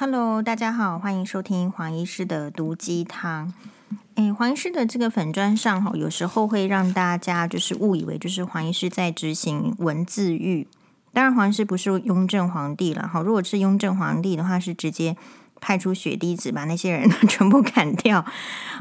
Hello，大家好，欢迎收听黄医师的毒鸡汤。诶，黄医师的这个粉砖上哈，有时候会让大家就是误以为就是黄医师在执行文字狱。当然，黄医师不是雍正皇帝了哈。如果是雍正皇帝的话，是直接派出血滴子把那些人 全部砍掉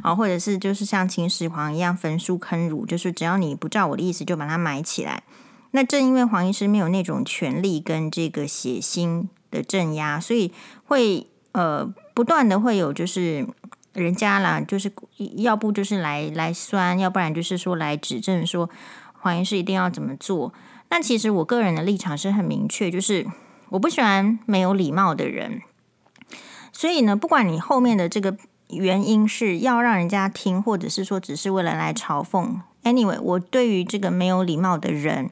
啊，或者是就是像秦始皇一样焚书坑儒，就是只要你不照我的意思，就把它埋起来。那正因为黄医师没有那种权力跟这个血腥的镇压，所以会呃不断的会有就是人家啦，就是要不就是来来酸，要不然就是说来指证说黄医师一定要怎么做。那其实我个人的立场是很明确，就是我不喜欢没有礼貌的人。所以呢，不管你后面的这个原因是要让人家听，或者是说只是为了来嘲讽，anyway，我对于这个没有礼貌的人。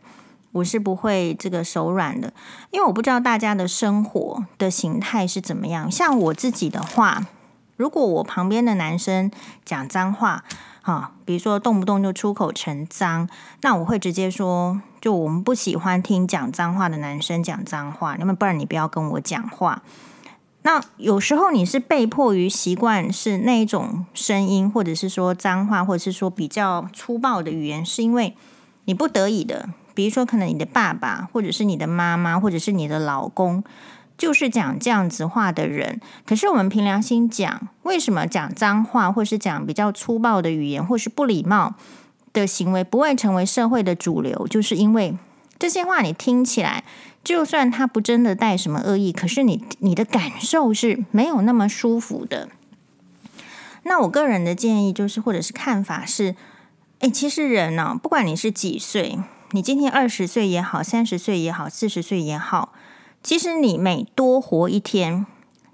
我是不会这个手软的，因为我不知道大家的生活的形态是怎么样。像我自己的话，如果我旁边的男生讲脏话，哈，比如说动不动就出口成脏，那我会直接说，就我们不喜欢听讲脏话的男生讲脏话，那么不然你不要跟我讲话。那有时候你是被迫于习惯是那一种声音，或者是说脏话，或者是说比较粗暴的语言，是因为你不得已的。比如说，可能你的爸爸，或者是你的妈妈，或者是你的老公，就是讲这样子话的人。可是我们凭良心讲，为什么讲脏话，或是讲比较粗暴的语言，或是不礼貌的行为，不会成为社会的主流？就是因为这些话你听起来，就算他不真的带什么恶意，可是你你的感受是没有那么舒服的。那我个人的建议就是，或者是看法是，诶，其实人呢，不管你是几岁。你今天二十岁也好，三十岁也好，四十岁也好，其实你每多活一天，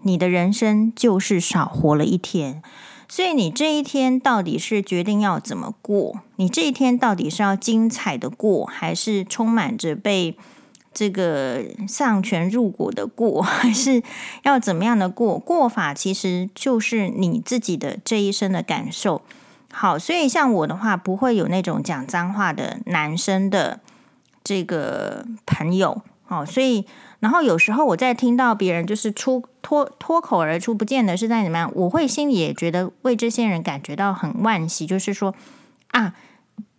你的人生就是少活了一天。所以你这一天到底是决定要怎么过？你这一天到底是要精彩的过，还是充满着被这个丧权入国的过，还是要怎么样的过？过法其实就是你自己的这一生的感受。好，所以像我的话，不会有那种讲脏话的男生的这个朋友。好，所以然后有时候我在听到别人就是出脱脱口而出，不见得是在怎么样，我会心里也觉得为这些人感觉到很惋惜，就是说啊，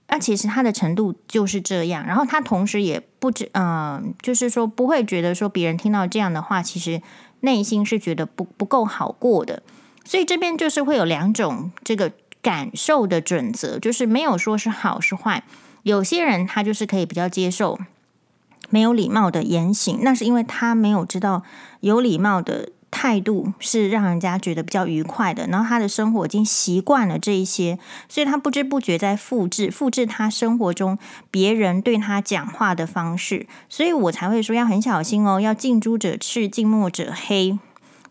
那其实他的程度就是这样，然后他同时也不知，嗯、就是说不会觉得说别人听到这样的话，其实内心是觉得不不够好过的。所以这边就是会有两种这个。感受的准则就是没有说是好是坏，有些人他就是可以比较接受没有礼貌的言行，那是因为他没有知道有礼貌的态度是让人家觉得比较愉快的，然后他的生活已经习惯了这一些，所以他不知不觉在复制复制他生活中别人对他讲话的方式，所以我才会说要很小心哦，要近朱者赤，近墨者黑。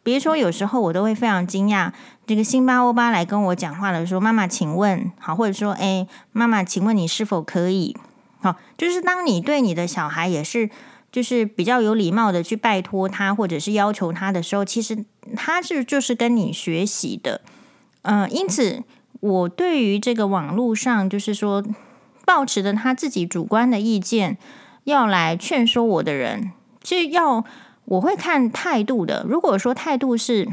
比如说，有时候我都会非常惊讶，这个辛巴欧巴来跟我讲话的时候，妈妈，请问，好，或者说，哎，妈妈，请问你是否可以？好，就是当你对你的小孩也是，就是比较有礼貌的去拜托他，或者是要求他的时候，其实他是就是跟你学习的。嗯、因此，我对于这个网络上，就是说，抱持着他自己主观的意见，要来劝说我的人，就要。我会看态度的。如果说态度是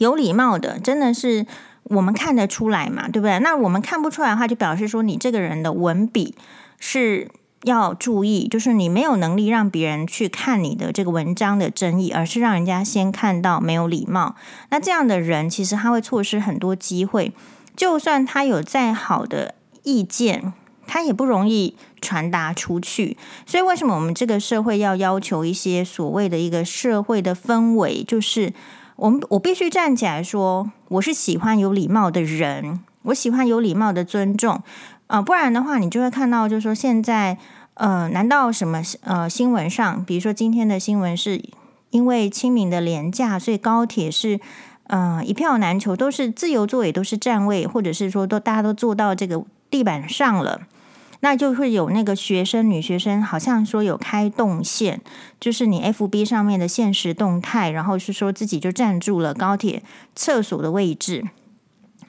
有礼貌的，真的是我们看得出来嘛，对不对？那我们看不出来的话，就表示说你这个人的文笔是要注意，就是你没有能力让别人去看你的这个文章的争议，而是让人家先看到没有礼貌。那这样的人其实他会错失很多机会，就算他有再好的意见。他也不容易传达出去，所以为什么我们这个社会要要求一些所谓的一个社会的氛围？就是我们我必须站起来说，我是喜欢有礼貌的人，我喜欢有礼貌的尊重啊、不然的话，你就会看到，就是说现在呃，难道什么呃新闻上，比如说今天的新闻是因为清明的廉价，所以高铁是呃一票难求，都是自由座，也都是站位，或者是说都大家都坐到这个地板上了。那就会有那个学生，女学生好像说有开动线，就是你 FB 上面的现实动态，然后是说自己就站住了高铁厕所的位置。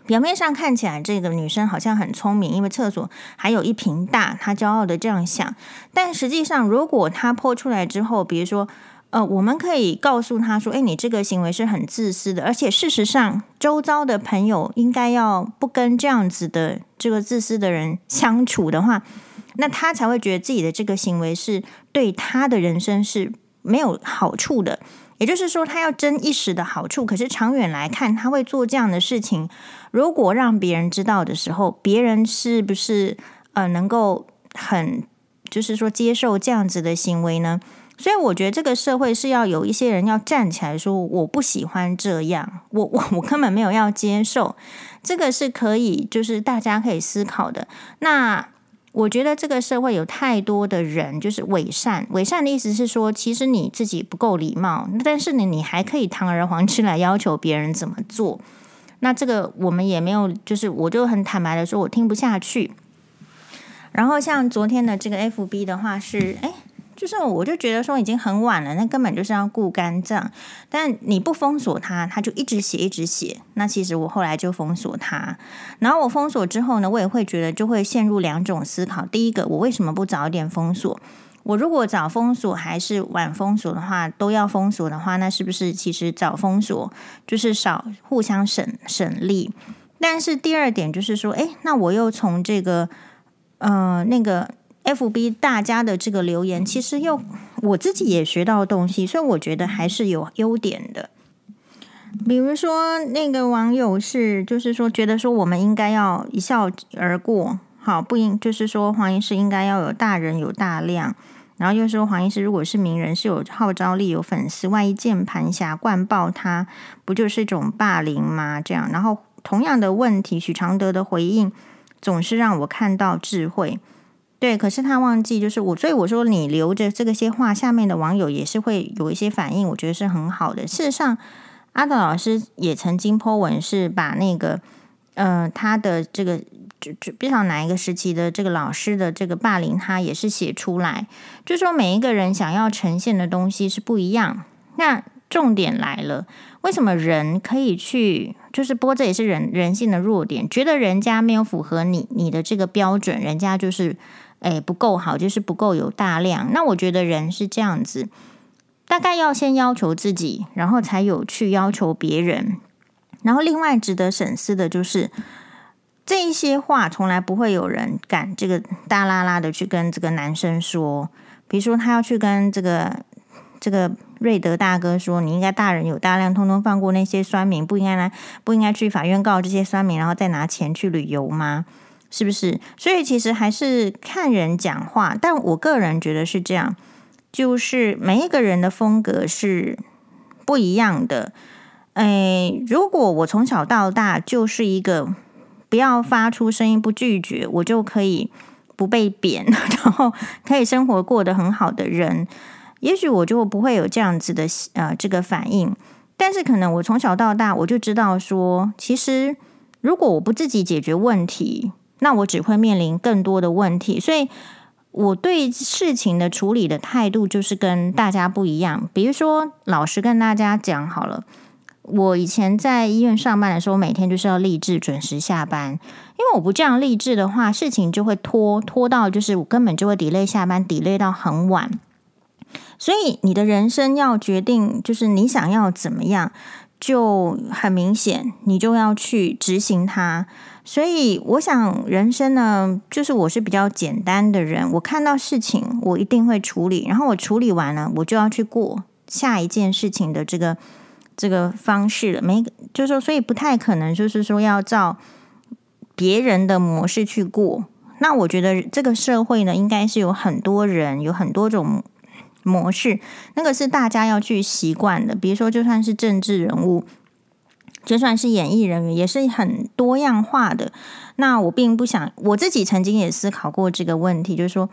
表面上看起来这个女生好像很聪明，因为厕所还有一瓶大，她骄傲的这样想。但实际上，如果她泼出来之后，比如说呃，我们可以告诉他说：“诶，你这个行为是很自私的，而且事实上，周遭的朋友应该要不跟这样子的这个自私的人相处的话，那他才会觉得自己的这个行为是对他的人生是没有好处的。也就是说，他要争一时的好处，可是长远来看，他会做这样的事情。如果让别人知道的时候，别人是不是呃能够很就是说接受这样子的行为呢？”所以我觉得这个社会是要有一些人要站起来说，我不喜欢这样，我我 我根本没有要接受，这个是可以就是大家可以思考的。那我觉得这个社会有太多的人就是伪善，伪善的意思是说，其实你自己不够礼貌，但是呢，你还可以堂而皇之来要求别人怎么做。那这个我们也没有，就是我就很坦白的说，我听不下去。然后像昨天的这个 FB 的话是，哎。就是，我就觉得说已经很晚了，那根本就是要顾肝脏。但你不封锁他，他就一直写，一直写。那其实我后来就封锁他。然后我封锁之后呢，我也会觉得就会陷入两种思考。第一个，我为什么不早一点封锁？我如果早封锁还是晚封锁的话，都要封锁的话，那是不是其实早封锁就是少互相省省力？但是第二点就是说，诶，那我又从这个呃那个。FB 大家的这个留言，其实又我自己也学到东西，所以我觉得还是有优点的。比如说那个网友是，就是说觉得说我们应该要一笑而过，好，不应就是说黄医师应该要有大人有大量，然后又说黄医师如果是名人是有号召力有粉丝，万一键盘侠灌爆他，不就是一种霸凌吗？这样，然后同样的问题，许常德的回应总是让我看到智慧。对，可是他忘记，就是我，所以我说你留着这个些话，下面的网友也是会有一些反应，我觉得是很好的。事实上，阿德老师也曾经 po 文，是把那个，呃，他的这个就就不知道哪一个时期的这个老师的这个霸凌，他也是写出来，就说每一个人想要呈现的东西是不一样。那重点来了，为什么人可以去？就是，不过这也是人人性的弱点，觉得人家没有符合你你的这个标准，人家就是。诶，不够好，就是不够有大量。那我觉得人是这样子，大概要先要求自己，然后才有去要求别人。然后另外值得审视的就是，这一些话从来不会有人敢这个大啦啦的去跟这个男生说。比如说他要去跟这个这个瑞德大哥说，你应该大人有大量，通通放过那些酸民，不应该来，不应该去法院告这些酸民，然后再拿钱去旅游吗？是不是？所以其实还是看人讲话，但我个人觉得是这样，就是每一个人的风格是不一样的。诶，如果我从小到大就是一个不要发出声音、不拒绝，我就可以不被贬，然后可以生活过得很好的人，也许我就不会有这样子的呃这个反应。但是可能我从小到大我就知道说，其实如果我不自己解决问题，那我只会面临更多的问题，所以我对事情的处理的态度就是跟大家不一样。比如说，老实跟大家讲好了，我以前在医院上班的时候，每天就是要立志准时下班，因为我不这样立志的话，事情就会拖拖到，就是我根本就会 delay 下班，delay 到很晚。所以你的人生要决定，就是你想要怎么样，就很明显，你就要去执行它。所以我想，人生呢，就是我是比较简单的人。我看到事情，我一定会处理，然后我处理完了，我就要去过下一件事情的这个这个方式了。没，就是说，所以不太可能，就是说要照别人的模式去过。那我觉得这个社会呢，应该是有很多人，有很多种模式，那个是大家要去习惯的。比如说，就算是政治人物。就算是演艺人员，也是很多样化的。那我并不想，我自己曾经也思考过这个问题，就是说，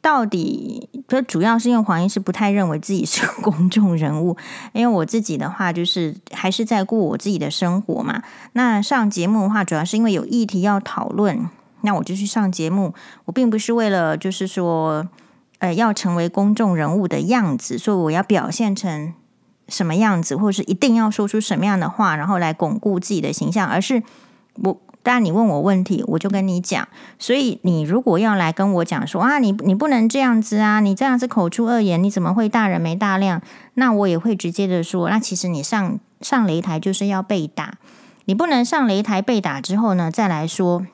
到底，就主要是因为黄医师不太认为自己是公众人物，因为我自己的话，就是还是在过我自己的生活嘛。那上节目的话，主要是因为有议题要讨论，那我就去上节目。我并不是为了，就是说，呃，要成为公众人物的样子，所以我要表现成。什么样子，或是一定要说出什么样的话，然后来巩固自己的形象，而是我当然你问我问题，我就跟你讲。所以你如果要来跟我讲说啊，你你不能这样子啊，你这样子口出恶言，你怎么会大人没大量？那我也会直接的说，那其实你上上擂台就是要被打，你不能上擂台被打之后呢，再来说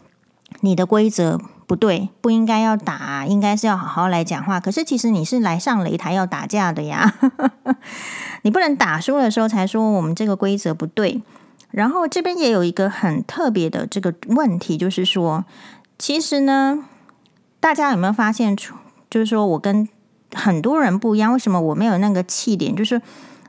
你的规则不对，不应该要打，应该是要好好来讲话。可是其实你是来上擂台要打架的呀，你不能打输的时候才说我们这个规则不对。然后这边也有一个很特别的这个问题，就是说，其实呢，大家有没有发现出，就是说我跟很多人不一样，为什么我没有那个气点？就是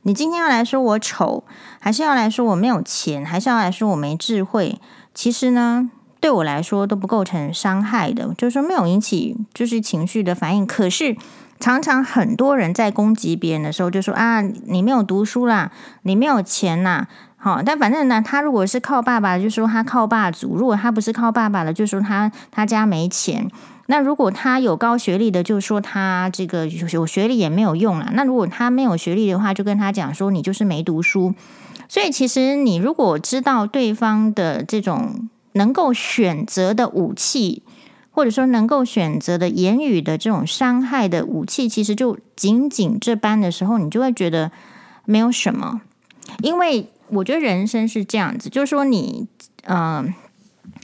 你今天要来说我丑，还是要来说我没有钱，还是要来说我没智慧？其实呢，对我来说都不构成伤害的，就是说没有引起就是情绪的反应。可是常常很多人在攻击别人的时候，就说啊，你没有读书啦，你没有钱呐。好，但反正呢，他如果是靠爸爸，就说他靠爸族；如果他不是靠爸爸的，就说他他家没钱。那如果他有高学历的，就说他这个有学历也没有用了。那如果他没有学历的话，就跟他讲说你就是没读书。所以其实你如果知道对方的这种能够选择的武器，或者说能够选择的言语的这种伤害的武器，其实就仅仅这般的时候，你就会觉得没有什么，因为。我觉得人生是这样子，就是说你，呃，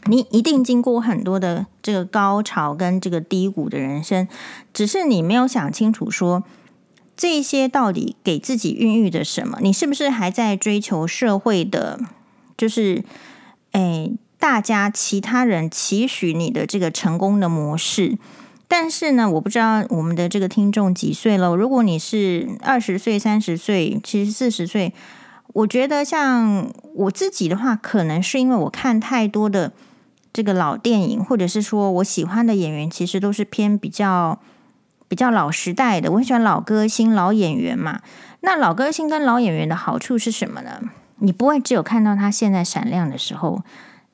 你一定经过很多的这个高潮跟这个低谷的人生，只是你没有想清楚说这些到底给自己孕育的什么？你是不是还在追求社会的，就是，哎，大家其他人期许你的这个成功的模式？但是呢，我不知道我们的这个听众几岁了。如果你是二十岁、三十岁，其实四十岁。我觉得像我自己的话，可能是因为我看太多的这个老电影，或者是说我喜欢的演员，其实都是偏比较比较老时代的。我很喜欢老歌星、老演员嘛。那老歌星跟老演员的好处是什么呢？你不会只有看到他现在闪亮的时候。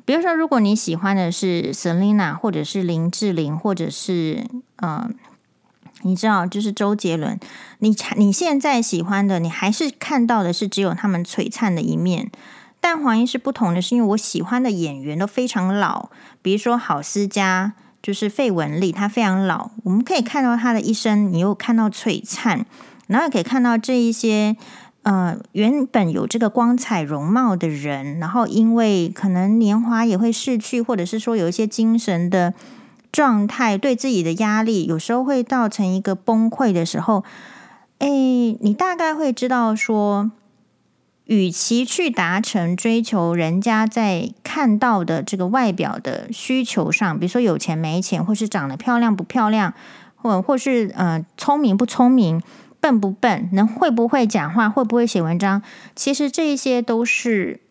比如说，如果你喜欢的是 Selina，或者是林志玲，或者是嗯。呃你知道，就是周杰伦，你你现在喜欢的，你还是看到的是只有他们璀璨的一面。但黄医师不同的是，因为我喜欢的演员都非常老，比如说郝思嘉，就是费雯丽，她非常老。我们可以看到她的一生，你又看到璀璨，然后也可以看到这一些呃原本有这个光彩容貌的人，然后因为可能年华也会逝去，或者是说有一些精神的。状态对自己的压力，有时候会造成一个崩溃的时候，哎，你大概会知道说，与其去达成追求人家在看到的这个外表的需求上，比如说有钱没钱，或是长得漂亮不漂亮，或或是呃聪明不聪明，笨不笨，能会不会讲话，会不会写文章，其实这些都是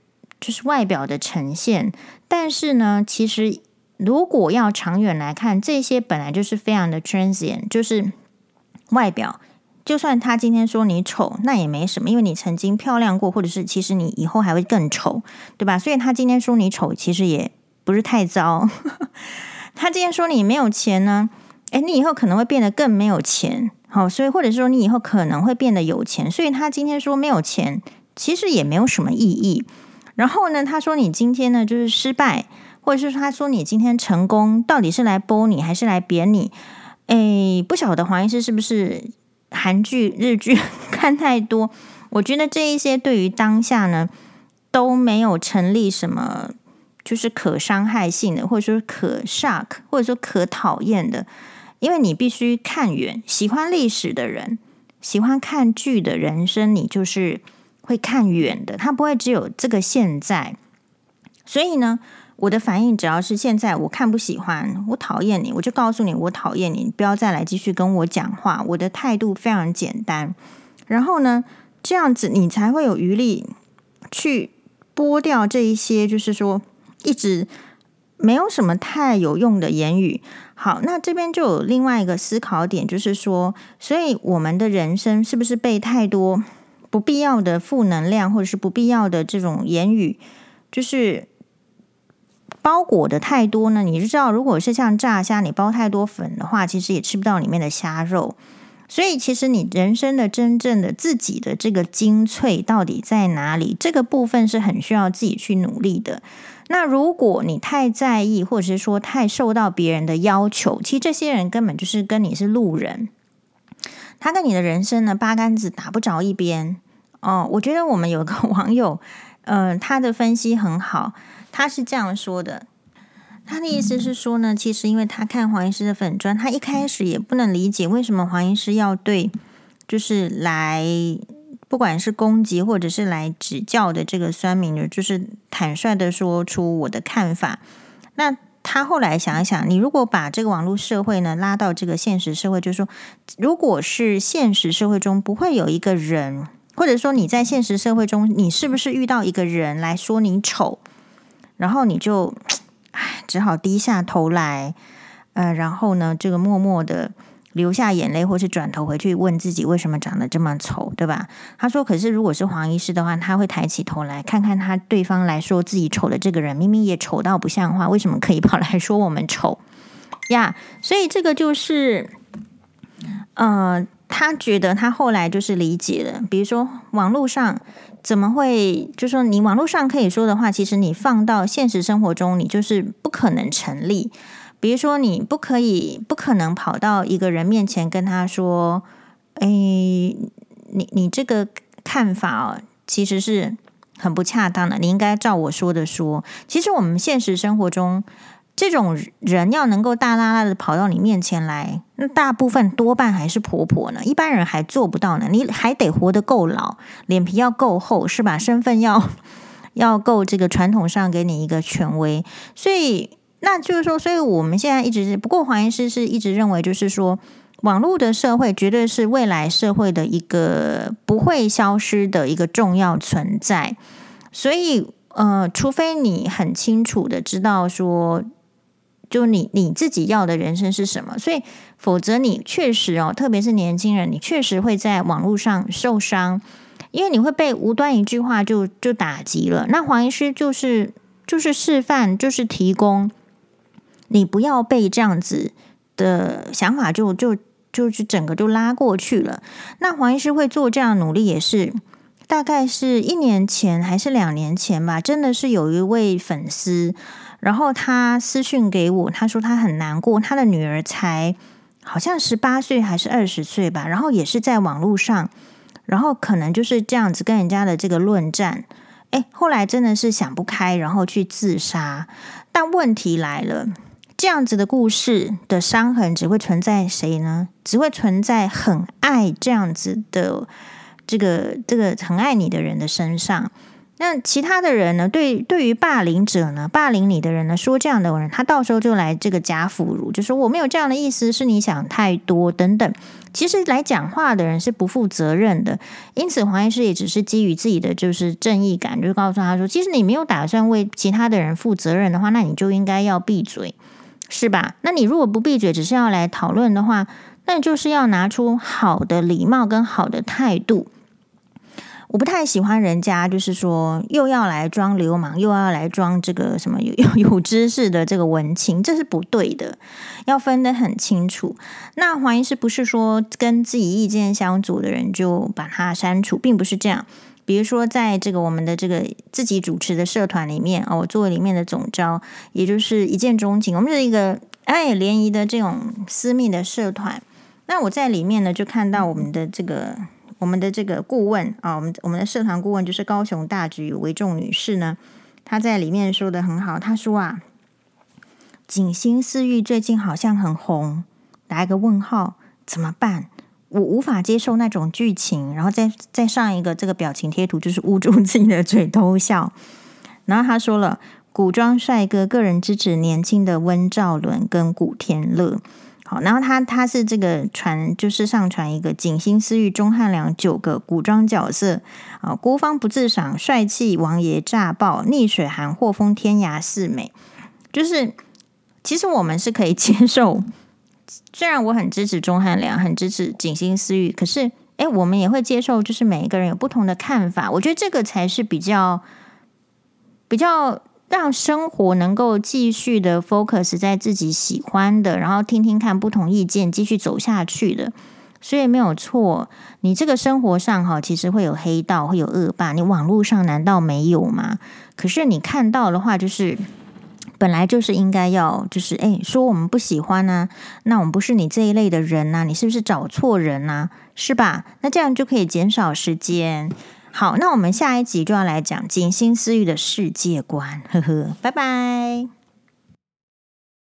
就是外表的呈现，但是呢，其实。如果要长远来看，这些本来就是非常的 transient，就是外表。就算他今天说你丑，那也没什么，因为你曾经漂亮过，或者是其实你以后还会更丑，对吧？所以他今天说你丑，其实也不是太糟。他今天说你没有钱呢，诶，你以后可能会变得更没有钱。好，所以或者说你以后可能会变得有钱，所以他今天说没有钱，其实也没有什么意义。然后呢，他说你今天呢就是失败。或者是他说你今天成功，到底是来褒你还是来贬你？诶，不晓得黄医师是不是韩剧、日剧 看太多？我觉得这一些对于当下呢都没有成立什么，就是可伤害性的，或者说可 shock，或者说可讨厌的。因为你必须看远，喜欢历史的人，喜欢看剧的人生，你就是会看远的，他不会只有这个现在。所以呢。我的反应只要是现在我看不喜欢，我讨厌你，我就告诉你我讨厌你，不要再来继续跟我讲话。我的态度非常简单，然后呢，这样子你才会有余力去剥掉这一些，就是说一直没有什么太有用的言语。好，那这边就有另外一个思考点，就是说，所以我们的人生是不是被太多不必要的负能量，或者是不必要的这种言语，就是。包裹的太多呢，你就知道，如果是像炸虾，你包太多粉的话，其实也吃不到里面的虾肉。所以，其实你人生的真正的自己的这个精粹到底在哪里？这个部分是很需要自己去努力的。那如果你太在意，或者是说太受到别人的要求，其实这些人根本就是跟你是路人，他跟你的人生呢八竿子打不着一边。哦，我觉得我们有个网友，嗯、呃，他的分析很好，他是这样说的。他的意思是说呢，其实因为他看黄医师的粉砖，他一开始也不能理解为什么黄医师要对，就是来不管是攻击或者是来指教的这个酸民的，就是坦率的说出我的看法。那他后来想一想，你如果把这个网络社会呢拉到这个现实社会，就是说，如果是现实社会中不会有一个人，或者说你在现实社会中，你是不是遇到一个人来说你丑，然后你就。唉，只好低下头来，呃，然后呢，这个默默的流下眼泪，或是转头回去问自己为什么长得这么丑，对吧？他说：“可是如果是黄医师的话，他会抬起头来看看他对方来说自己丑的这个人，明明也丑到不像话，为什么可以跑来说我们丑 呀？”所以这个就是，呃，他觉得他后来就是理解了，比如说网络上。怎么会？就说你网络上可以说的话，其实你放到现实生活中，你就是不可能成立。比如说，你不可以，不可能跑到一个人面前跟他说：“哎，你你这个看法哦，其实是很不恰当的。你应该照我说的说。”其实我们现实生活中。这种人要能够大拉拉的跑到你面前来，那大部分多半还是婆婆呢，一般人还做不到呢。你还得活得够老，脸皮要够厚，是吧？身份要 要够这个传统上给你一个权威，所以那就是说，所以我们现在一直是，不过黄医师是一直认为，就是说，网络的社会绝对是未来社会的一个不会消失的一个重要存在，所以呃，除非你很清楚的知道说。就你你自己要的人生是什么？所以，否则你确实哦，特别是年轻人，你确实会在网络上受伤，因为你会被无端一句话就就打击了。那黄医师就是就是示范，就是提供你不要被这样子的想法就就就是整个就拉过去了。那黄医师会做这样努力，也是大概是一年前还是两年前吧？真的是有一位粉丝。然后他私讯给我，他说他很难过，他的女儿才好像十八岁还是二十岁吧，然后也是在网络上，然后可能就是这样子跟人家的这个论战，哎，后来真的是想不开，然后去自杀。但问题来了，这样子的故事的伤痕只会存在谁呢？只会存在很爱这样子的这个这个很爱你的人的身上。那其他的人呢？对，对于霸凌者呢，霸凌你的人呢，说这样的人，他到时候就来这个假腐乳，就说我没有这样的意思，是你想太多等等。其实来讲话的人是不负责任的，因此黄医师也只是基于自己的就是正义感，就告诉他说，其实你没有打算为其他的人负责任的话，那你就应该要闭嘴，是吧？那你如果不闭嘴，只是要来讨论的话，那就是要拿出好的礼貌跟好的态度。我不太喜欢人家，就是说又要来装流氓，又要来装这个什么有 有知识的这个文青，这是不对的，要分得很清楚。那黄医师不是说跟自己意见相左的人就把他删除，并不是这样。比如说，在这个我们的这个自己主持的社团里面，哦，我作为里面的总召，也就是一见钟情，我们是一个哎联谊的这种私密的社团。那我在里面呢，就看到我们的这个。我们的这个顾问啊，我们我们的社团顾问就是高雄大橘为重女士呢，她在里面说的很好。她说啊，锦心似玉最近好像很红，打一个问号，怎么办？我无法接受那种剧情，然后再再上一个这个表情贴图，就是捂住自己的嘴偷笑。然后他说了，古装帅哥个人支持年轻的温兆伦跟古天乐。好然后他他是这个传，就是上传一个《锦心似玉》钟汉良九个古装角色啊，孤芳不自赏，帅气王爷炸爆，逆水寒，祸封天涯四美。就是其实我们是可以接受，虽然我很支持钟汉良，很支持《锦心似玉》，可是哎，我们也会接受，就是每一个人有不同的看法。我觉得这个才是比较比较。让生活能够继续的 focus 在自己喜欢的，然后听听看不同意见，继续走下去的。所以没有错。你这个生活上哈，其实会有黑道，会有恶霸。你网络上难道没有吗？可是你看到的话，就是本来就是应该要，就是诶，说我们不喜欢呢、那我们不是你这一类的人呐、你是不是找错人呐、是吧？那这样就可以减少时间。好，那我们下一集就要来讲《进新思欲》的世界观。呵呵，拜拜。